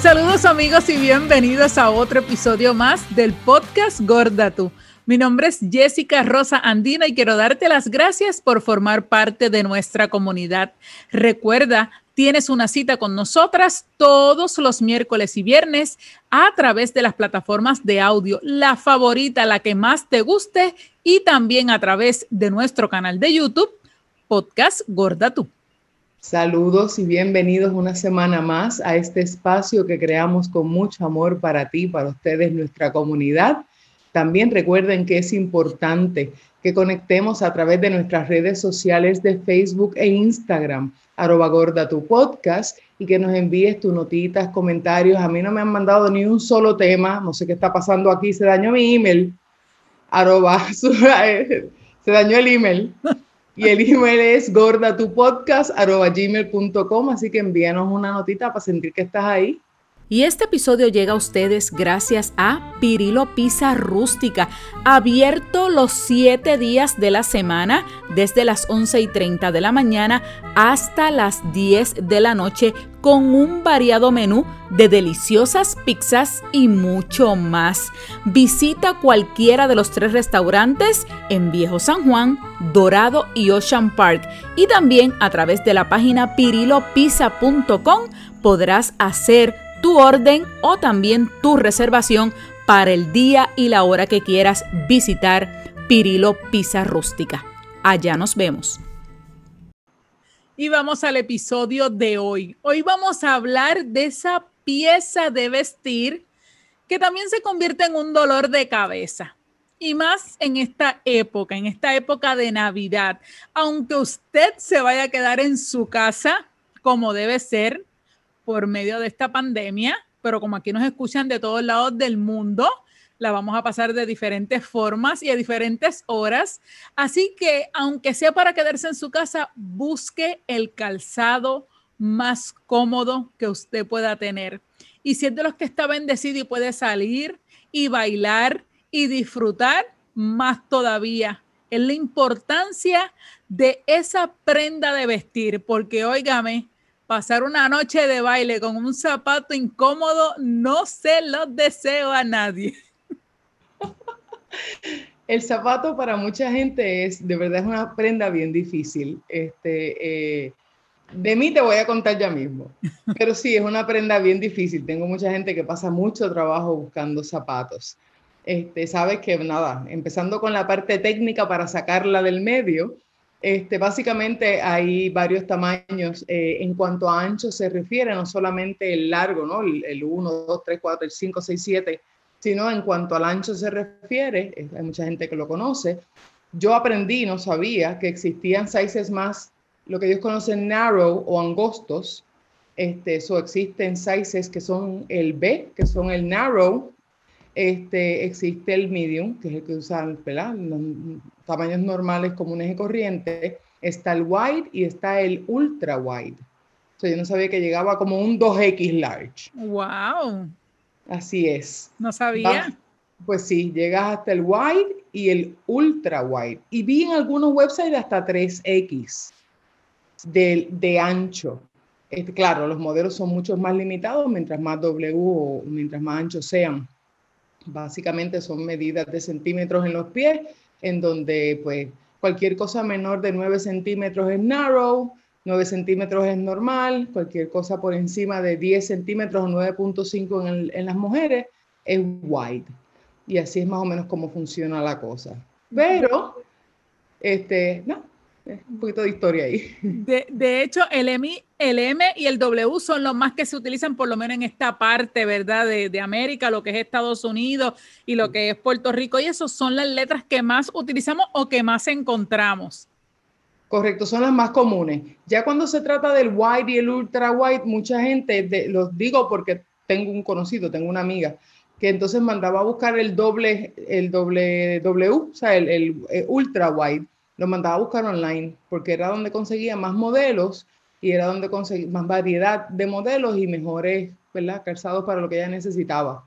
Saludos amigos y bienvenidos a otro episodio más del podcast Gorda Tú. Mi nombre es Jessica Rosa Andina y quiero darte las gracias por formar parte de nuestra comunidad. Recuerda, tienes una cita con nosotras todos los miércoles y viernes a través de las plataformas de audio, la favorita, la que más te guste y también a través de nuestro canal de YouTube, Podcast Gorda Tú. Saludos y bienvenidos una semana más a este espacio que creamos con mucho amor para ti, para ustedes, nuestra comunidad. También recuerden que es importante que conectemos a través de nuestras redes sociales de Facebook e Instagram, arroba gorda tu podcast, y que nos envíes tus notitas, comentarios. A mí no me han mandado ni un solo tema, no sé qué está pasando aquí, se dañó mi email, arroba, se dañó el email. Y el email es gordatupodcast.gmail.com, así que envíanos una notita para sentir que estás ahí. Y este episodio llega a ustedes gracias a Pirilo Pizza Rústica, abierto los siete días de la semana, desde las 11 y 30 de la mañana hasta las 10 de la noche, con un variado menú de deliciosas pizzas y mucho más. Visita cualquiera de los tres restaurantes en Viejo San Juan, Dorado y Ocean Park. Y también a través de la página pirilopizza.com podrás hacer tu orden o también tu reservación para el día y la hora que quieras visitar Pirilo Pizza Rústica. Allá nos vemos. Y vamos al episodio de hoy. Hoy vamos a hablar de esa pieza de vestir que también se convierte en un dolor de cabeza. Y más en esta época, en esta época de Navidad. Aunque usted se vaya a quedar en su casa como debe ser, por medio de esta pandemia, pero como aquí nos escuchan de todos lados del mundo, la vamos a pasar de diferentes formas y a diferentes horas. Así que, aunque sea para quedarse en su casa, busque el calzado más cómodo que usted pueda tener. Y si es de los que está bendecido y puede salir y bailar y disfrutar, más todavía. Es la importancia de esa prenda de vestir, porque óigame, pasar una noche de baile con un zapato incómodo, no se lo deseo a nadie. El zapato para mucha gente es, de verdad, es una prenda bien difícil. Este, eh, de mí te voy a contar ya mismo, pero sí, es una prenda bien difícil. Tengo mucha gente que pasa mucho trabajo buscando zapatos. Este, sabes que nada, empezando con la parte técnica para sacarla del medio, este, básicamente hay varios tamaños eh, en cuanto a ancho se refiere, no solamente el largo, ¿no? El, 1, 2, 3, 4, el 5, 6, 7, sino en cuanto al ancho se refiere, hay mucha gente que lo conoce. Yo aprendí, no sabía, que existían sizes más, lo que ellos conocen narrow o angostos. Este, eso existen sizes que son el B, que son el narrow, este, existe el medium, que es el que usan los tamaños normales, comunes y corrientes. Está el wide y está el ultra wide. O yo no sabía que llegaba como un 2X large. ¡Wow! Así es. No sabía. pues sí, llegas hasta el wide y el ultra wide. Y vi en algunos websites hasta 3X de, de ancho. Este, claro, los modelos son mucho más limitados mientras más W o mientras más anchos sean. Básicamente son medidas de centímetros en los pies, en donde pues cualquier cosa menor de 9 centímetros es narrow, 9 centímetros es normal, cualquier cosa por encima de 10 centímetros o 9.5 en, en, las mujeres es wide. Y así es más o menos como funciona la cosa. Pero, este, no, un poquito de historia ahí. De, hecho, el M, el M y el W son los más que se utilizan, por lo menos en esta parte, ¿verdad? De, de, América, lo que es Estados Unidos y lo que es Puerto Rico. Y esas son las letras que más utilizamos o que más encontramos. Correcto, son las más comunes. Ya cuando se trata del white y el ultra white, mucha gente, los digo porque tengo un conocido, tengo una amiga, que entonces mandaba a buscar el doble, el doble W, o sea, el, el eh, ultra white lo mandaba a buscar online porque era donde conseguía más modelos y era donde conseguía más variedad de modelos y mejores ¿verdad? calzados para lo que ella necesitaba.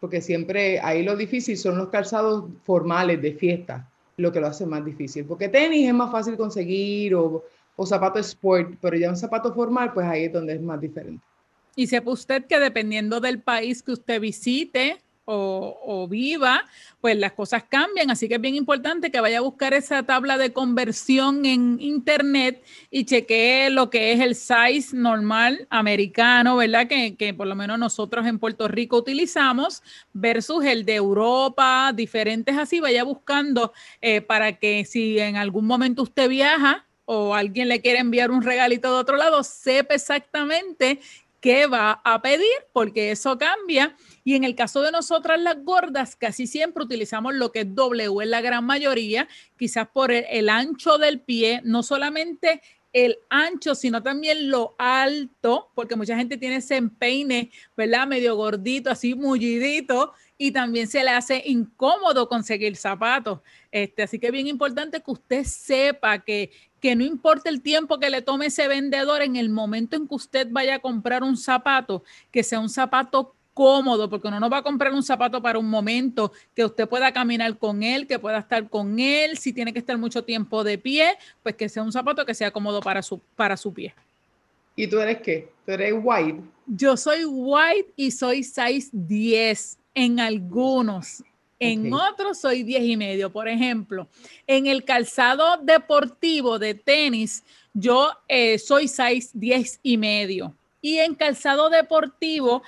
Porque siempre ahí lo difícil son los calzados formales de fiesta, lo que lo hace más difícil. Porque tenis es más fácil conseguir o, o zapato sport, pero ya un zapato formal, pues ahí es donde es más diferente. Y sepa usted que dependiendo del país que usted visite, o, viva, pues las cosas cambian. Así que es bien importante que vaya a buscar esa tabla de conversión en internet y chequee lo que es el size normal americano, ¿verdad? Que, por lo menos nosotros en Puerto Rico utilizamos versus el de Europa, diferentes así. Vaya buscando eh, para que si en algún momento usted viaja, o alguien le quiere enviar un regalito de otro lado, sepa exactamente qué va a pedir, porque eso cambia. Y en el caso de nosotras las gordas, casi siempre utilizamos lo que es W en la gran mayoría, quizás por el, ancho del pie, no solamente el ancho, sino también lo alto, porque mucha gente tiene ese empeine, ¿verdad? Medio gordito, así mullidito, y también se le hace incómodo conseguir zapatos. Este, así que bien importante que usted sepa que, que no importa el tiempo que le tome ese vendedor en el momento en que usted vaya a comprar un zapato, que sea un zapato cómodo, porque uno no va a comprar un zapato para un momento, que usted pueda caminar con él, que pueda estar con él, si tiene que estar mucho tiempo de pie, pues que sea un zapato que sea cómodo para su, para su pie. ¿Y tú eres qué? ¿Tú eres white? Yo soy white y soy size 10 en algunos. En otros soy 10 y medio. Por ejemplo, en el calzado deportivo de tenis, yo eh, soy size 10 y medio. Y en calzado deportivo,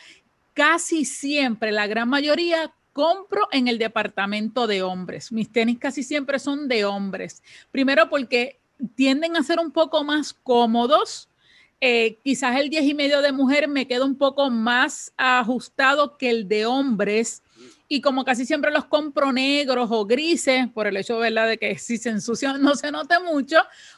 casi siempre, la gran mayoría, compro en el departamento de hombres. Mis tenis casi siempre son de hombres. Primero porque tienden a ser un poco más cómodos. Eh, quizás el 10 y medio de mujer me queda un poco más ajustado que el de hombres y como casi siempre los compro negros o grises, por el hecho ¿verdad? de que si se ensucian no se note mucho,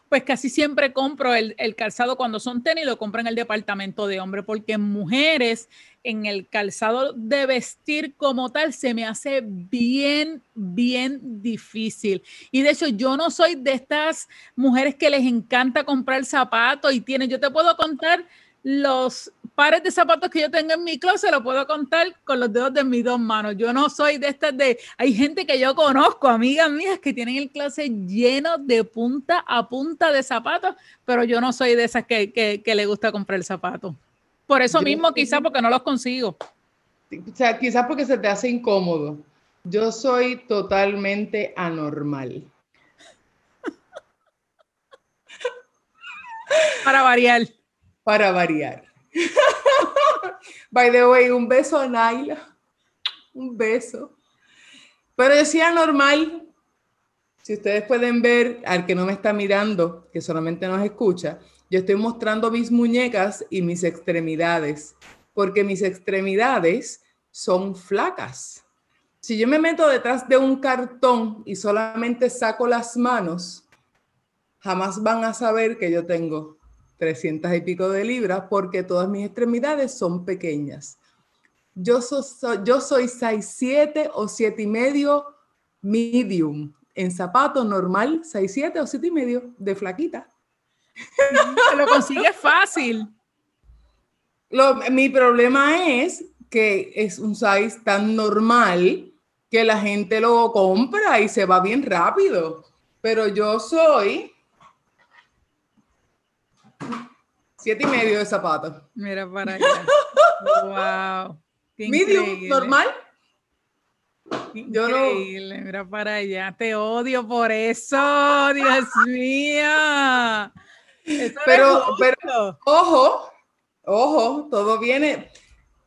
pues casi siempre compro el, calzado cuando son tenis, lo compro en el departamento de hombre, porque mujeres, en el calzado de vestir como tal, se me hace bien, bien difícil. Y de hecho, yo no soy de estas mujeres que les encanta comprar zapatos y tienen, yo te puedo contar los pares de zapatos que yo tengo en mi closet lo puedo contar con los dedos de mis dos manos. Yo no soy de estas de... Hay gente que yo conozco, amigas mías, que tienen el closet lleno de punta a punta de zapatos, pero yo no soy de esas que, que, le gusta comprar zapatos. Por eso mismo, quizás porque no los consigo. O sea, quizás porque se te hace incómodo. Yo soy totalmente anormal. Para variar. Para variar. By the way, un beso a Naila. Un beso. Pero decía normal. Si ustedes pueden ver, al que no me está mirando, que solamente nos escucha, yo estoy mostrando mis muñecas y mis extremidades, porque mis extremidades son flacas. Si yo me meto detrás de un cartón y solamente saco las manos, jamás van a saber que yo tengo 300 y pico de libras porque todas mis extremidades son pequeñas. Yo, yo soy 6, 7 o 7 y medio medium. En zapato normal, 6, 7 o 7 y medio de flaquita. lo consigue fácil. mi problema es que es un size tan normal que la gente lo compra y se va bien rápido. Pero yo soy Siete y medio de zapatos. Mira para allá. wow. Medium, normal. Increíble, mira para allá. Te odio por eso, Dios mío. Pero, pero, ojo, ojo, todo viene.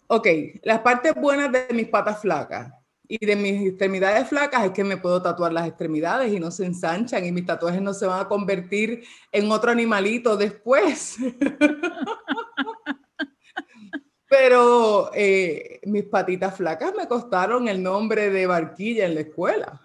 Ok, las partes buenas de mis patas flacas y de mis extremidades flacas es que me puedo tatuar las extremidades y no se ensanchan y mis tatuajes no se van a convertir en otro animalito después. Pero eh, mis patitas flacas me costaron el nombre de barquilla en la escuela.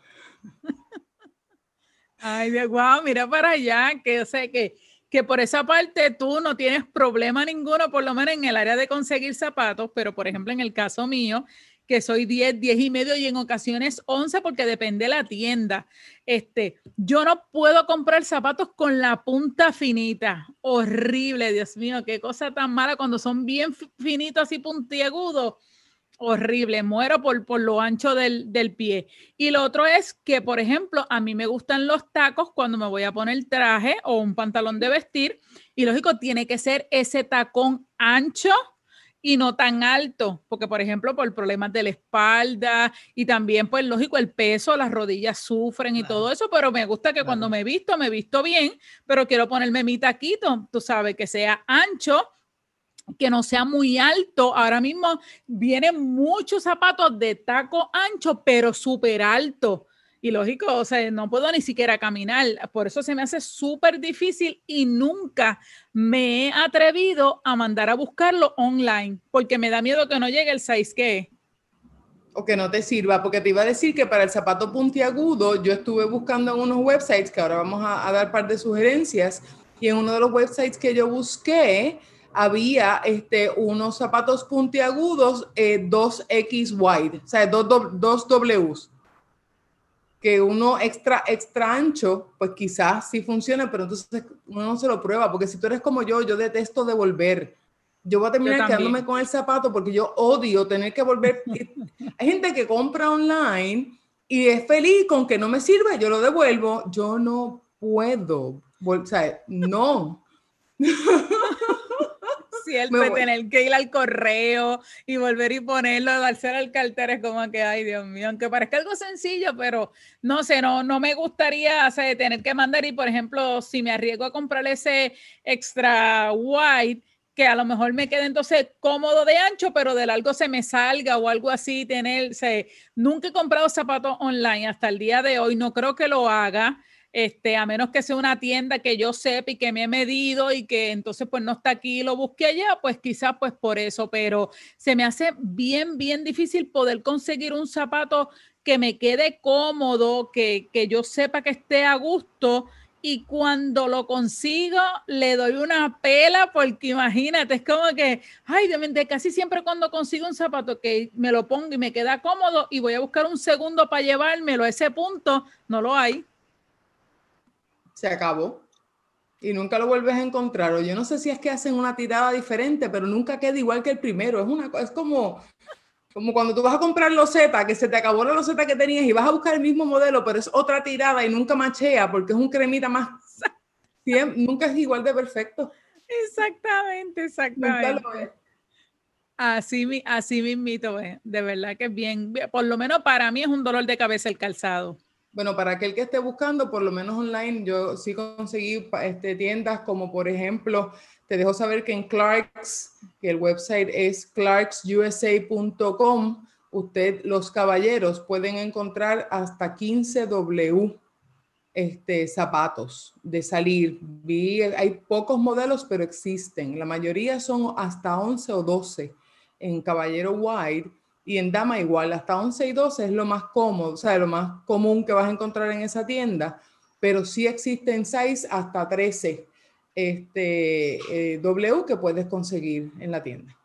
Ay, Dios, wow, mira para allá, que yo sé que, que por esa parte tú no tienes problema ninguno, por lo menos en el área de conseguir zapatos, pero por ejemplo en el caso mío, que soy 10, 10 y medio y en ocasiones 11 porque depende de la tienda. Este, yo no puedo comprar zapatos con la punta finita. Horrible, Dios mío, qué cosa tan mala cuando son bien finitos y puntiagudos. Horrible, muero por, por lo ancho del, del pie. Y lo otro es que, por ejemplo, a mí me gustan los tacos cuando me voy a poner traje o un pantalón de vestir. Y lógico, tiene que ser ese tacón ancho y no tan alto, porque por ejemplo por problemas de la espalda y también pues lógico el peso, las rodillas sufren y todo eso, pero me gusta que cuando me visto, me visto bien, pero quiero ponerme mi taquito, tú sabes, que sea ancho que no sea muy alto. Ahora mismo vienen muchos zapatos de taco ancho, pero súper alto. Y lógico, o sea, no puedo ni siquiera caminar. Por eso se me hace súper difícil y nunca me he atrevido a mandar a buscarlo online porque me da miedo que no llegue el size que o que no te sirva, porque te iba a decir que para el zapato puntiagudo yo estuve buscando en unos websites que ahora vamos a, dar par de sugerencias y en uno de los websites que yo busqué había este, unos zapatos puntiagudos 2X eh, wide, o sea, dos, dos Ws que uno extra, extra ancho, pues quizás sí funcione, pero entonces uno no se lo prueba, porque si tú eres como yo, yo detesto devolver. Yo voy a terminar quedándome con el zapato porque yo odio tener que volver. Hay gente que compra online y es feliz con que no me sirve, yo lo devuelvo. Yo no puedo, o sea, no. siempre tener que ir al correo y volver y ponerlo, darse al cartero, es como que, ay Dios mío, aunque parezca algo sencillo, pero no sé, no, no me gustaría tener que mandar y, por ejemplo, si me arriesgo a comprar ese extra white, que a lo mejor me quede entonces cómodo de ancho, pero de largo se me salga o algo así, tener, nunca he comprado zapatos online hasta el día de hoy, no creo que lo haga este, a menos que sea una tienda que yo sepa y que me he medido y que entonces pues no está aquí y lo busque allá, pues quizás pues por eso, pero se me hace bien, bien difícil poder conseguir un zapato que me quede cómodo, que, que yo sepa que esté a gusto. Y cuando lo consigo le doy una pela porque imagínate, es como que, ay, de casi siempre cuando consigo un zapato que me lo pongo y me queda cómodo y voy a buscar un segundo para llevármelo a ese punto, no lo hay se acabó y nunca lo vuelves a encontrar. O yo no sé si es que hacen una tirada diferente, pero nunca queda igual que el primero. Es, una, es como, como cuando tú vas a comprar loseta, que se te acabó la loseta que tenías y vas a buscar el mismo modelo, pero es otra tirada y nunca machea porque es un cremita más. nunca es igual de perfecto. Exactamente, exactamente. Así, así mismito, de verdad que es bien, por lo menos para mí es un dolor de cabeza el calzado. Bueno, para aquel que esté buscando, por lo menos online, yo sí conseguí este, tiendas como por ejemplo, te dejo saber que en Clarks, que el website es clarksusa.com, usted, los caballeros, pueden encontrar hasta 15 W este, zapatos de salir. Vi, hay pocos modelos, pero existen. La mayoría son hasta 11 o 12 en caballero wide y en dama igual, hasta 11 y 12 es lo más cómodo, o sea, lo más común que vas a encontrar en esa tienda, pero sí existen 6 hasta 13 este, eh, W que puedes conseguir en la tienda.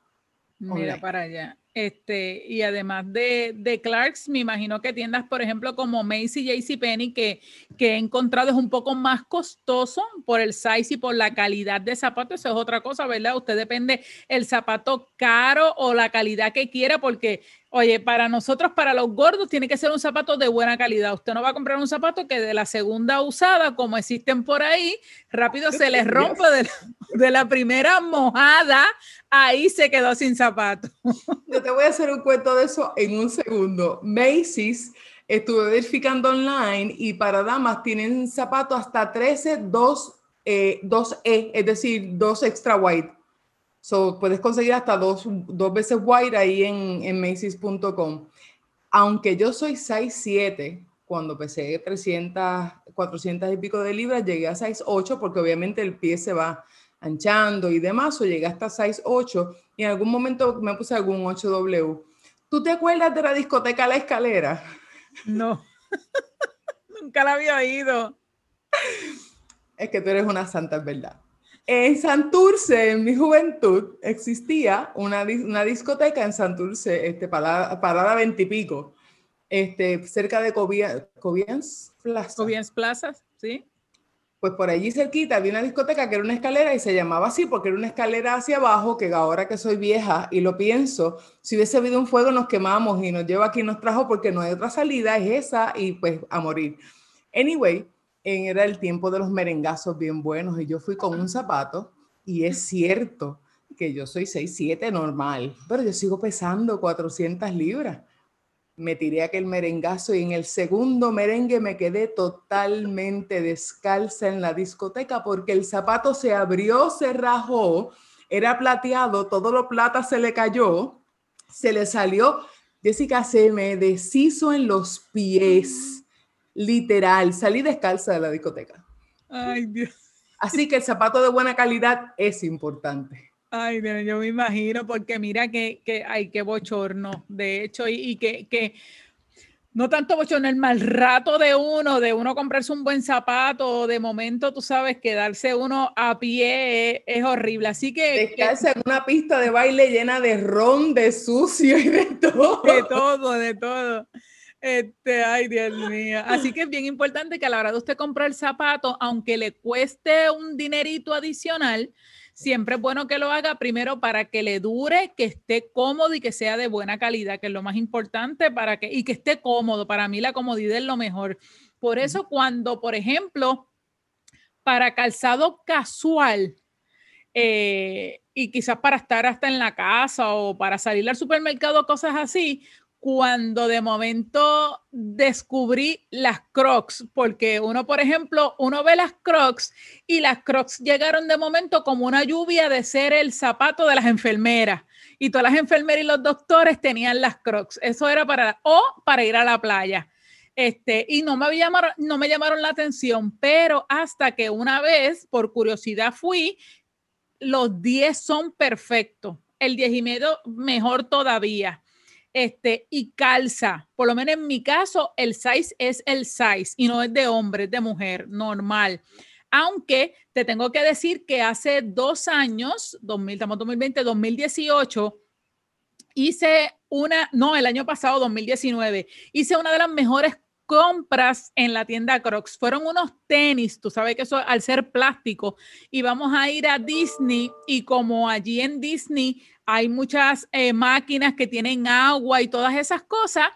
Mira para allá. Este, y además de, de, Clarks, me imagino que tiendas, por ejemplo, como Macy, JCPenney, que, que he encontrado es un poco más costoso por el size y por la calidad de zapato. Eso es otra cosa, ¿verdad? Usted depende el zapato caro o la calidad que quiera, porque Oye, para nosotros, para los gordos, tiene que ser un zapato de buena calidad. Usted no va a comprar un zapato que de la segunda usada, como existen por ahí, rápido se les rompe de la, primera mojada, ahí se quedó sin zapato. Yo te voy a hacer un cuento de eso en un segundo. Macy's, estuve verificando online y para damas tienen zapatos hasta 13, 2, eh, 2E, es decir, 2 extra white. So, puedes conseguir hasta dos, dos veces white ahí en, en Macy's.com. Aunque yo soy 6'7", cuando pesé 300, 400 y pico de libras, llegué a 6'8", porque obviamente el pie se va anchando y demás, o llegué hasta 6'8", y en algún momento me puse algún 8W. ¿Tú te acuerdas de la discoteca La Escalera? No, nunca la había oído. Es que tú eres una santa, es verdad. En Santurce, en mi juventud, existía una, una discoteca en Santurce, este, parada, parada veintipico, este, cerca de Cobians Plaza. Cobians Plaza, sí. Pues por allí cerquita había una discoteca que era una escalera y se llamaba así porque era una escalera hacia abajo que ahora que soy vieja y lo pienso, si hubiese habido un fuego nos quemamos y nos lleva aquí nos trajo porque no hay otra salida, es esa y pues a morir. Anyway, era el tiempo de los merengazos bien buenos y yo fui con un zapato y es cierto, que yo soy 6'7 normal, pero yo sigo pesando 400 libras. Me tiré aquel merengazo y en el segundo merengue me quedé totalmente descalza en la discoteca porque el zapato se abrió, se rajó, era plateado, todo lo plata se le cayó, se le salió. Jessica se me deshizo en los pies, literal, salí descalza de la discoteca. Ay, Dios. Así que el zapato de buena calidad es importante. Ay, yo me imagino, porque mira que, que ay, qué bochorno, de hecho, y, que, que, no tanto bochorno, el mal rato de uno, de uno comprarse un buen zapato, de momento, tú sabes, quedarse uno a pie es, horrible. Así que. Descalza en una pista de baile llena de ron, de sucio y de todo. De todo, de todo. Este, ay, Dios mío. Así que es bien importante que a la hora de usted comprar el zapato, aunque le cueste un dinerito adicional, siempre es bueno que lo haga primero para que le dure, que esté cómodo y que sea de buena calidad, que es lo más importante para que, y que esté cómodo. Para mí la comodidad es lo mejor. Por eso cuando, por ejemplo, para calzado casual, eh, y quizás para estar hasta en la casa o para salir al supermercado, cosas así, cuando de momento descubrí las crocs, porque uno, por ejemplo, uno ve las crocs y las crocs llegaron de momento como una lluvia de ser el zapato de las enfermeras. Y todas las enfermeras y los doctores tenían las crocs. Eso era para, o para ir a la playa. Este, y no me, llamaron, no me llamaron la atención, pero hasta que una vez, por curiosidad, fui, los 10 son perfectos. El 10 y medio mejor todavía este, y calza. Por lo menos en mi caso, el size es el size y no es de hombre, es de mujer, normal. Aunque te tengo que decir que hace dos años, 2000, estamos 2020, 2018, hice una, no, el año pasado, 2019, hice una de las mejores compras en la tienda Crocs. Fueron unos tenis, tú sabes que eso al ser plástico, y vamos a ir a Disney y como allí en Disney hay muchas eh, máquinas que tienen agua y todas esas cosas,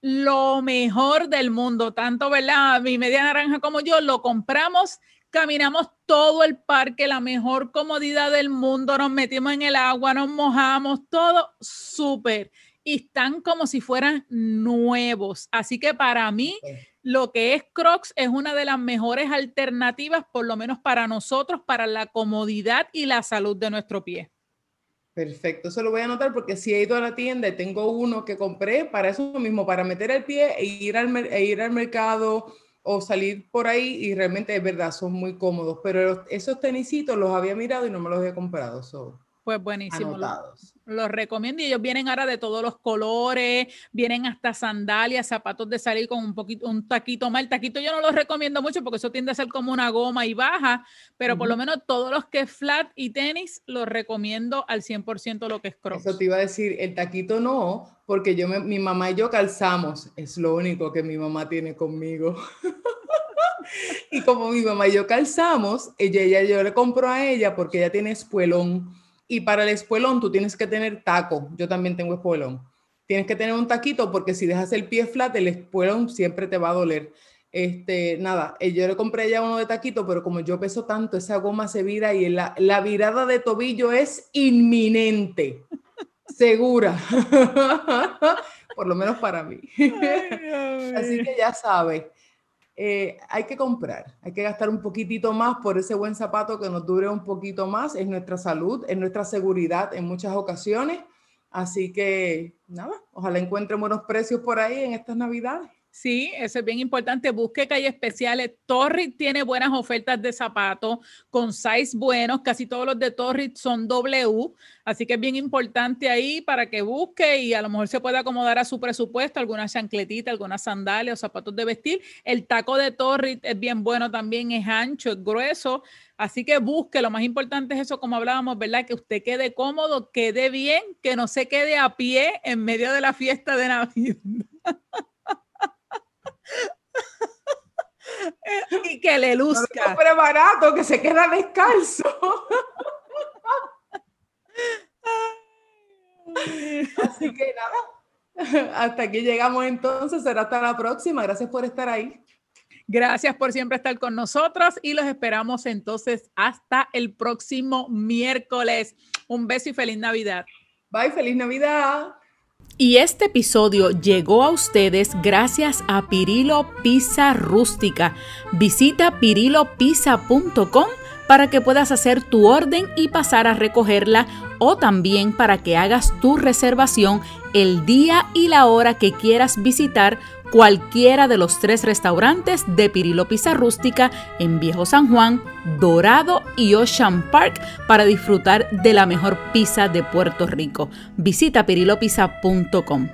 lo mejor del mundo, tanto, ¿verdad? Mi media naranja como yo, lo compramos, caminamos todo el parque, la mejor comodidad del mundo, nos metimos en el agua, nos mojamos, todo súper. Y están como si fueran nuevos. Así que para mí, lo que es Crocs es una de las mejores alternativas, por lo menos para nosotros, para la comodidad y la salud de nuestro pie. Perfecto, eso lo voy a anotar porque si he ido a la tienda y tengo uno que compré para eso mismo, para meter el pie e ir al, e ir al mercado o salir por ahí y realmente es verdad, son muy cómodos, pero esos tenisitos los había mirado y no me los he comprado. Pues buenísimo. Los, recomiendo y ellos vienen ahora de todos los colores, vienen hasta sandalias, zapatos de salir con un poquito, un taquito más. El taquito yo no los recomiendo mucho porque eso tiende a ser como una goma y baja, pero por lo menos todos los que es flat y tenis los recomiendo al 100% lo que es crocs. Eso te iba a decir, el taquito no, porque yo mi mamá y yo calzamos, es lo único que mi mamá tiene conmigo. y como mi mamá y yo calzamos, ella, ella yo le compro a ella porque ella tiene espuelón y para el espuelón tú tienes que tener taco. Yo también tengo espuelón. Tienes que tener un taquito porque si dejas el pie flat, el espuelón siempre te va a doler. Este, nada, eh, yo le compré ya uno de taquito, pero como yo peso tanto, esa goma se vira y la, la virada de tobillo es inminente, segura, por lo menos para mí. Así que ya sabes, eh, hay que comprar, hay que gastar un poquitito más por ese buen zapato que nos dure un poquito más, es nuestra salud, es nuestra seguridad en muchas ocasiones. Así que nada, ojalá encuentren buenos precios por ahí en estas navidades. Sí, eso es bien importante. Busque calles especiales. Torrid tiene buenas ofertas de zapatos con size buenos. Casi todos los de Torrid son W. Así que es bien importante ahí para que busque y a lo mejor se pueda acomodar a su presupuesto alguna chancletita, algunas sandalias o zapatos de vestir. El taco de Torrid es bien bueno también, es ancho, es grueso. Así que busque, lo más importante es eso, como hablábamos, ¿verdad? Que usted quede cómodo, quede bien, que no se quede a pie en medio de la fiesta de Navidad. y que le luzca. No barato, que se queda descalzo. Así que nada, hasta aquí llegamos entonces, será hasta la próxima. Gracias por estar ahí. Gracias por siempre estar con nosotros y los esperamos entonces hasta el próximo miércoles. Un beso y feliz Navidad. Bye, feliz Navidad. Y este episodio llegó a ustedes gracias a Pirilo Pizza Rústica. Visita pirilopizza.com para que puedas hacer tu orden y pasar a recogerla o también para que hagas tu reservación el día y la hora que quieras visitar cualquiera de los tres restaurantes de Pirilo Pizza Rústica en Viejo San Juan, Dorado y Ocean Park para disfrutar de la mejor pizza de Puerto Rico. Visita pirilopizza.com.